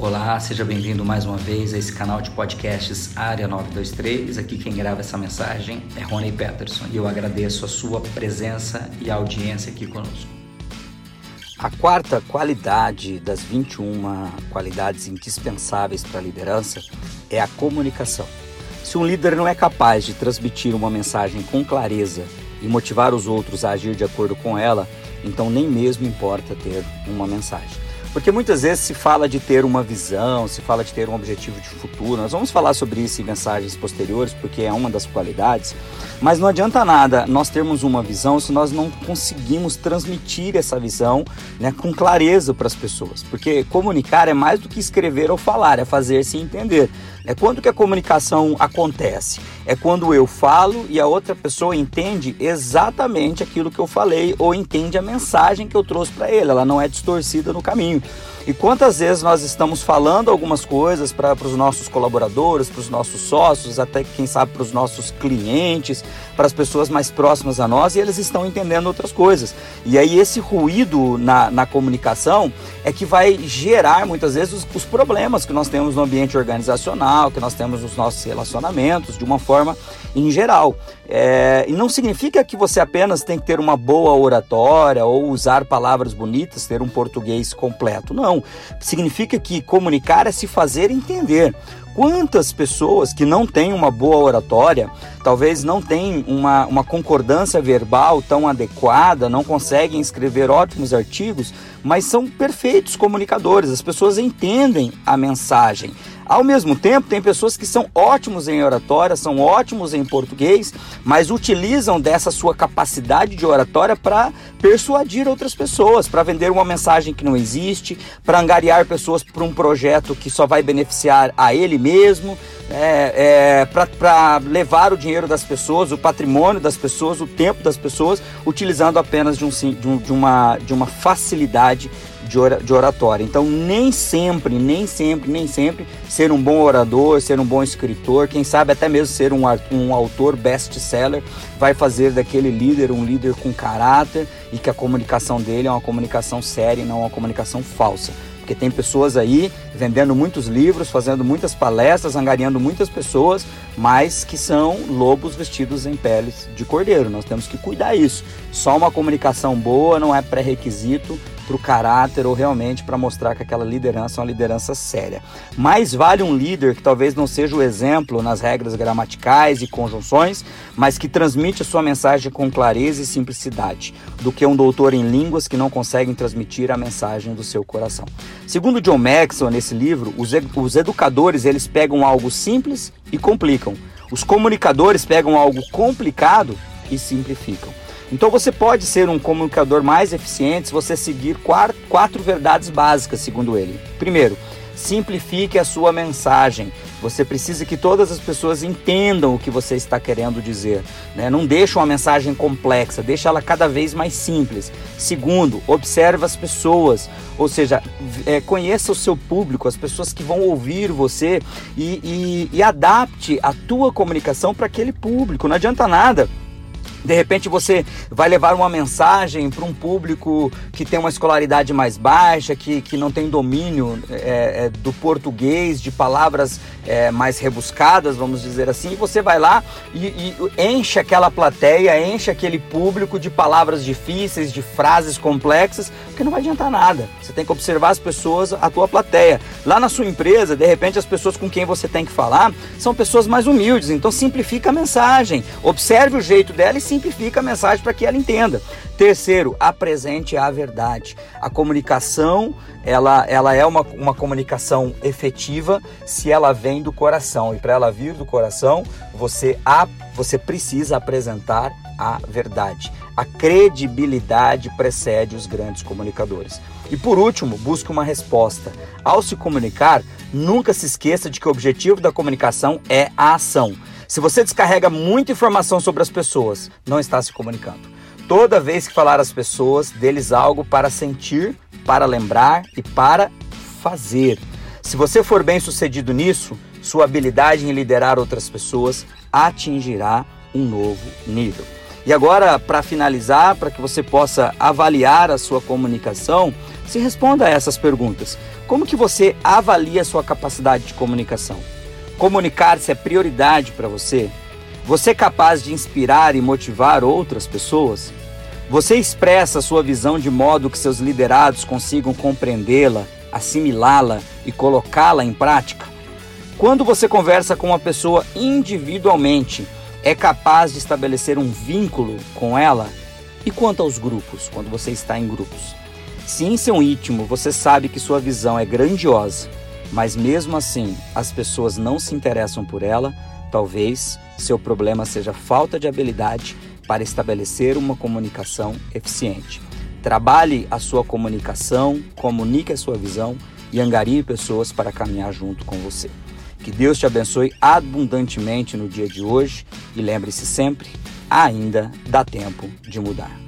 Olá, seja bem-vindo mais uma vez a esse canal de podcasts Área 923. Aqui quem grava essa mensagem é Rony Peterson e eu agradeço a sua presença e audiência aqui conosco. A quarta qualidade das 21 qualidades indispensáveis para a liderança é a comunicação. Se um líder não é capaz de transmitir uma mensagem com clareza e motivar os outros a agir de acordo com ela, então nem mesmo importa ter uma mensagem. Porque muitas vezes se fala de ter uma visão, se fala de ter um objetivo de futuro. Nós vamos falar sobre isso em mensagens posteriores, porque é uma das qualidades. Mas não adianta nada nós termos uma visão se nós não conseguimos transmitir essa visão né, com clareza para as pessoas. Porque comunicar é mais do que escrever ou falar, é fazer-se entender. É quando que a comunicação acontece? É quando eu falo e a outra pessoa entende exatamente aquilo que eu falei ou entende a mensagem que eu trouxe para ele. Ela não é distorcida no caminho. E quantas vezes nós estamos falando algumas coisas para os nossos colaboradores, para os nossos sócios, até quem sabe para os nossos clientes, para as pessoas mais próximas a nós e eles estão entendendo outras coisas. E aí esse ruído na, na comunicação é que vai gerar muitas vezes os, os problemas que nós temos no ambiente organizacional, que nós temos nos nossos relacionamentos, de uma forma em geral. É, e não significa que você apenas tem que ter uma boa oratória ou usar palavras bonitas, ter um português completo. Não. Significa que comunicar é se fazer entender. Quantas pessoas que não têm uma boa oratória, talvez não têm uma, uma concordância verbal tão adequada, não conseguem escrever ótimos artigos, mas são perfeitos comunicadores, as pessoas entendem a mensagem. Ao mesmo tempo, tem pessoas que são ótimos em oratória, são ótimos em português, mas utilizam dessa sua capacidade de oratória para persuadir outras pessoas, para vender uma mensagem que não existe, para angariar pessoas para um projeto que só vai beneficiar a ele mesmo, é, é, para levar o dinheiro das pessoas, o patrimônio das pessoas, o tempo das pessoas, utilizando apenas de, um, de, um, de uma, de uma facilidade de oratória. Então, nem sempre, nem sempre, nem sempre ser um bom orador, ser um bom escritor, quem sabe até mesmo ser um, um autor best-seller, vai fazer daquele líder um líder com caráter e que a comunicação dele é uma comunicação séria e não uma comunicação falsa. Porque tem pessoas aí vendendo muitos livros, fazendo muitas palestras, angariando muitas pessoas, mas que são lobos vestidos em peles de cordeiro. Nós temos que cuidar isso. Só uma comunicação boa não é pré-requisito para o caráter ou realmente para mostrar que aquela liderança é uma liderança séria. Mais vale um líder que talvez não seja o exemplo nas regras gramaticais e conjunções, mas que transmite a sua mensagem com clareza e simplicidade, do que um doutor em línguas que não consegue transmitir a mensagem do seu coração. Segundo John Maxwell, nesse livro, os, os educadores eles pegam algo simples e complicam. Os comunicadores pegam algo complicado e simplificam. Então você pode ser um comunicador mais eficiente se você seguir quatro verdades básicas, segundo ele. Primeiro, simplifique a sua mensagem. Você precisa que todas as pessoas entendam o que você está querendo dizer. Né? Não deixe uma mensagem complexa, deixa ela cada vez mais simples. Segundo, observe as pessoas, ou seja, é, conheça o seu público, as pessoas que vão ouvir você e, e, e adapte a tua comunicação para aquele público. Não adianta nada de repente você vai levar uma mensagem para um público que tem uma escolaridade mais baixa, que, que não tem domínio é, é, do português, de palavras é, mais rebuscadas, vamos dizer assim, e você vai lá e, e, enche aquela plateia, enche aquele público de palavras difíceis, de frases complexas, porque não vai adiantar nada. Você tem que observar as pessoas, a tua plateia. Lá na sua empresa, de repente, as pessoas com quem você tem que falar são pessoas mais humildes, então simplifica a mensagem, observe o jeito dela e simplifica a mensagem para que ela entenda. Terceiro, apresente a verdade. A comunicação, ela, ela é uma, uma comunicação efetiva se ela vem do coração. E para ela vir do coração, você, a, você precisa apresentar a verdade. A credibilidade precede os grandes comunicadores. E por último, busque uma resposta. Ao se comunicar, nunca se esqueça de que o objetivo da comunicação é a ação. Se você descarrega muita informação sobre as pessoas, não está se comunicando. Toda vez que falar às pessoas, deles algo para sentir, para lembrar e para fazer. Se você for bem sucedido nisso, sua habilidade em liderar outras pessoas atingirá um novo nível. E agora, para finalizar, para que você possa avaliar a sua comunicação, se responda a essas perguntas. Como que você avalia a sua capacidade de comunicação? Comunicar-se é prioridade para você? Você é capaz de inspirar e motivar outras pessoas? Você expressa sua visão de modo que seus liderados consigam compreendê-la, assimilá-la e colocá-la em prática? Quando você conversa com uma pessoa individualmente, é capaz de estabelecer um vínculo com ela? E quanto aos grupos, quando você está em grupos? Se em seu íntimo você sabe que sua visão é grandiosa, mas mesmo assim as pessoas não se interessam por ela, talvez seu problema seja falta de habilidade para estabelecer uma comunicação eficiente. Trabalhe a sua comunicação, comunique a sua visão e angarie pessoas para caminhar junto com você. Que Deus te abençoe abundantemente no dia de hoje e lembre-se sempre: ainda dá tempo de mudar.